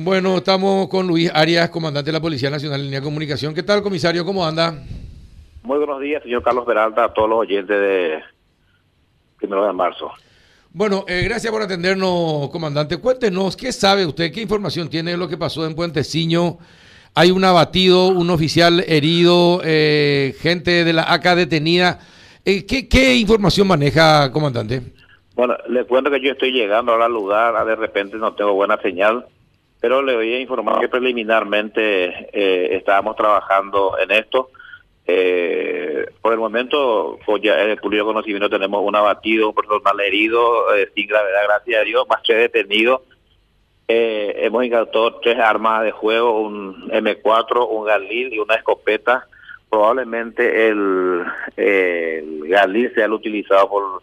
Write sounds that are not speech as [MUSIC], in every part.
Bueno, estamos con Luis Arias, comandante de la Policía Nacional en Línea de Comunicación. ¿Qué tal, comisario? ¿Cómo anda? Muy buenos días, señor Carlos Peralta, a todos los oyentes de primero de marzo. Bueno, eh, gracias por atendernos, comandante. Cuéntenos, ¿qué sabe usted? ¿Qué información tiene de lo que pasó en Puenteciño? Hay un abatido, un oficial herido, eh, gente de la ACA detenida. Eh, ¿qué, ¿Qué información maneja, comandante? Bueno, le cuento que yo estoy llegando ahora al lugar, de repente no tengo buena señal, pero le voy a informar que preliminarmente eh, estábamos trabajando en esto. Eh, por el momento, pues el público conocimiento tenemos un abatido, un personal herido, eh, sin gravedad, gracias a Dios, más tres detenidos. Eh, hemos incautado tres armas de juego, un M4, un Galil y una escopeta. Probablemente el, el Galil sea el utilizado por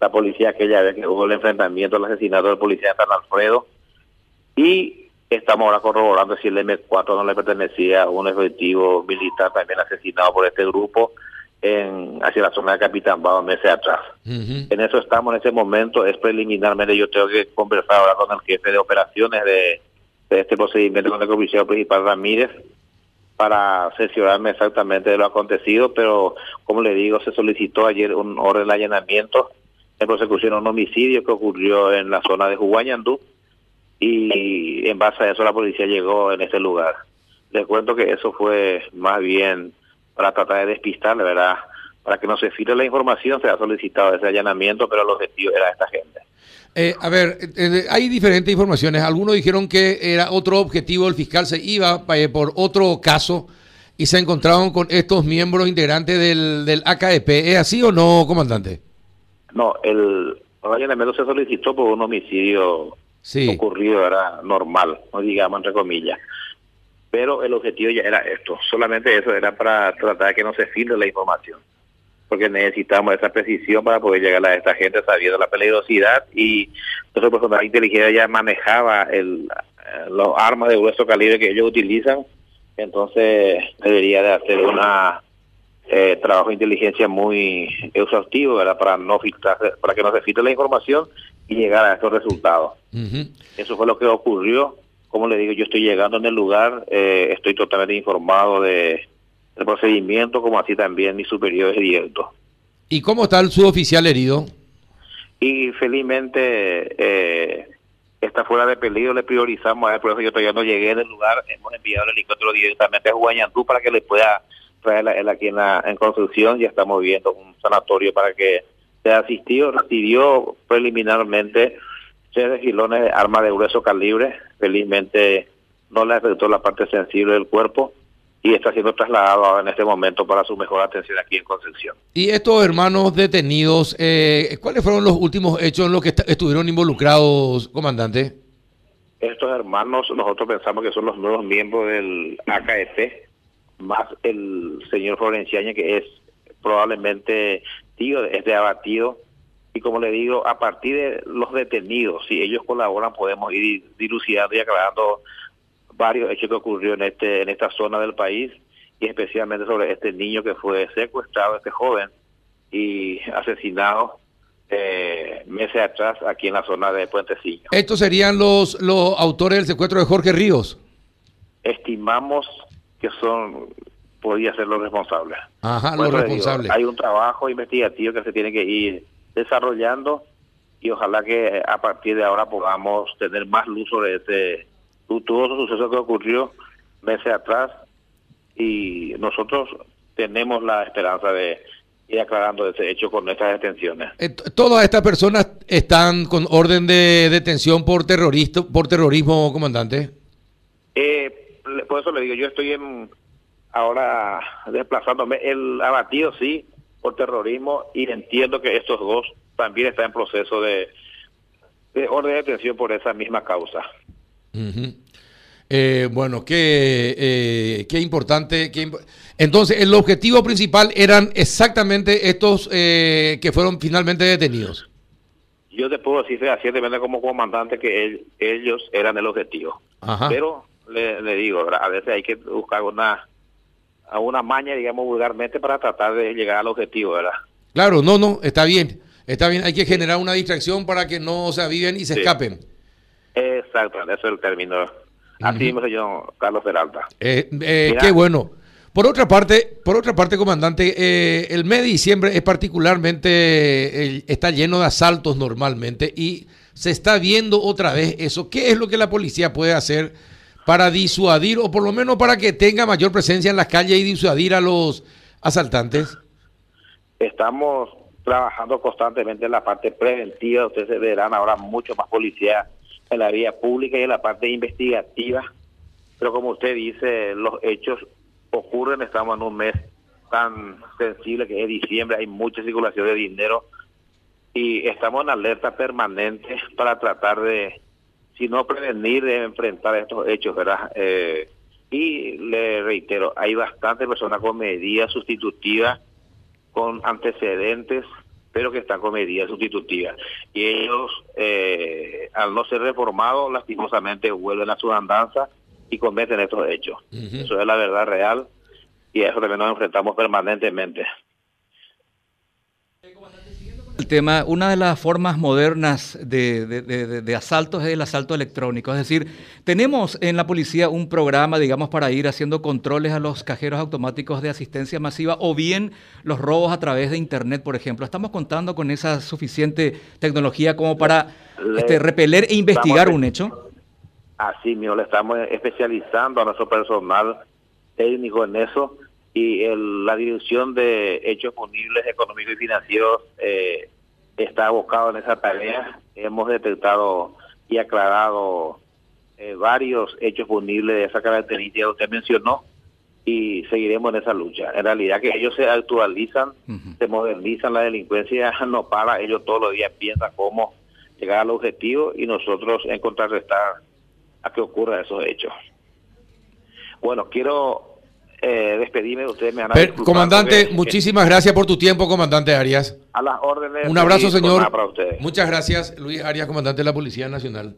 la policía aquella vez que hubo el enfrentamiento, el asesinato del policía de San Alfredo. Y estamos ahora corroborando si el M4 no le pertenecía a un efectivo militar también asesinado por este grupo en hacia la zona de Capitán Bado meses atrás. En eso estamos en ese momento, es preliminarmente yo tengo que conversar ahora con el jefe de operaciones de, de este procedimiento con el comisario principal Ramírez para asesorarme exactamente de lo acontecido, pero como le digo, se solicitó ayer un orden de allanamiento en prosecución a un homicidio que ocurrió en la zona de Juguañandú y en base a eso la policía llegó en ese lugar. Les cuento que eso fue más bien para tratar de despistarle, ¿verdad? Para que no se filtre la información, se ha solicitado ese allanamiento, pero el objetivo era esta gente. Eh, a ver, eh, hay diferentes informaciones. Algunos dijeron que era otro objetivo, el fiscal se iba eh, por otro caso y se encontraron con estos miembros integrantes del, del AKP. ¿Es así o no, comandante? No, el allanamiento se solicitó por un homicidio Ocurrido, era normal, no digamos entre comillas. Pero el objetivo ya era esto, solamente eso era para tratar de que no se filtre la información, porque necesitamos esa precisión para poder llegar a esta gente sabiendo la peligrosidad. Y nuestro personal de inteligencia ya manejaba el, eh, los armas de grueso calibre que ellos utilizan, entonces debería de hacer una eh, trabajo de inteligencia muy exhaustivo. Para no filtrar, para que no se filtre la información y llegar a estos resultados. Ujú. Eso fue lo que ocurrió. Como le digo, yo estoy llegando en el lugar, eh, estoy totalmente informado de del procedimiento, como así también mis superiores directos. ¿Y cómo está el suboficial herido? Y felizmente eh, está fuera de peligro, le priorizamos a él, por eso yo todavía no llegué en el lugar, hemos enviado el helicóptero directamente a Guayantú para que le pueda traer la- él aquí en, la, en construcción, ya estamos viendo un sanatorio para que sea asistido, recibió preliminarmente tres gilones de armas de grueso calibre, felizmente no le afectó la parte sensible del cuerpo y está siendo trasladado ahora en este momento para su mejor atención aquí en Concepción. Y estos hermanos detenidos, eh, ¿cuáles fueron los últimos hechos en los que est- estuvieron involucrados, comandante? Estos hermanos, nosotros pensamos que son los nuevos miembros del AKF, más el señor Florenciaña, que es probablemente tío de este abatido. Y como le digo, a partir de los detenidos, si ellos colaboran, podemos ir dilucidando y aclarando varios hechos que ocurrió en este en esta zona del país y especialmente sobre este niño que fue secuestrado, este joven, y asesinado eh, meses atrás aquí en la zona de Puentecillo. Estos serían los, los autores del secuestro de Jorge Ríos. estimamos que son podía ser los responsables. Ajá, los digo, responsables. hay un trabajo investigativo que se tiene que ir desarrollando y ojalá que a partir de ahora podamos tener más luz sobre este luctuoso suceso que ocurrió meses atrás y nosotros tenemos la esperanza de ir aclarando ese hecho con nuestras detenciones. Eh, Todas estas personas están con orden de detención por terrorista, por terrorismo, comandante. Eh, por eso le digo, yo estoy en, ahora desplazándome. El abatido sí, por terrorismo, y entiendo que estos dos también están en proceso de, de orden de detención por esa misma causa. Eh, bueno, qué, eh, qué importante. qué imp- Entonces, el objetivo principal eran exactamente estos eh, que fueron finalmente detenidos. Yo te puedo decir fehacientemente como comandante que el- ellos eran el objetivo. Ajá. Pero le, le digo, ¿verdad? a veces hay que buscar una a una maña, digamos vulgarmente, para tratar de llegar al objetivo, ¿verdad? Claro, no, no, está bien. Está bien, hay que generar una distracción para que no se aviven y se Sí. escapen. Exacto, ese es el término. Así mismo, señor Carlos Peralta. Eh, eh, qué bueno. Por otra parte, por otra parte, comandante, eh, el mes de diciembre es particularmente, está lleno de asaltos normalmente y se está viendo otra vez eso. ¿Qué es lo que la policía puede hacer para disuadir o por lo menos para que tenga mayor presencia en las calles y disuadir a los asaltantes? Estamos trabajando constantemente en la parte preventiva. Ustedes verán ahora mucho más policía en la vía pública y en la parte investigativa. Pero como usted dice, los hechos ocurren, estamos en un mes tan sensible que es diciembre, hay mucha circulación de dinero y estamos en alerta permanente para tratar de, si no prevenir, de enfrentar estos hechos, ¿verdad? Eh, y le reitero, hay bastantes personas con medidas sustitutivas, con antecedentes, pero que están con medidas sustitutivas. Y ellos, eh, al no ser reformados, lastimosamente vuelven a su andanza y cometen estos hechos. Eso es la verdad real y a eso también nos enfrentamos permanentemente. El tema, una de las formas modernas de, de, de, asaltos es el asalto electrónico. Es decir, tenemos en la policía un programa, digamos, para ir haciendo controles a los cajeros automáticos de asistencia masiva o bien los robos a través de Internet, por ejemplo. Estamos contando con esa suficiente tecnología como para este, repeler e investigar un hecho. Así mismo, le estamos especializando a nuestro personal técnico en eso y la Dirección de Hechos Punibles Económicos y Financieros eh, está abocado en esa tarea. Hemos detectado y aclarado eh, varios hechos punibles de esa característica que usted mencionó y seguiremos en esa lucha. En realidad que ellos se actualizan, se modernizan, la delincuencia [LAUGHS] no para, ellos todos los días piensan cómo llegar al objetivo y nosotros en contrarrestar a que ocurra esos hechos. Bueno, quiero eh, despedirme de ustedes. Me comandante, muchísimas gracias por tu tiempo, comandante Arias. A las órdenes. Un abrazo, señor. Muchas gracias, Luis Arias, comandante de la Policía Nacional.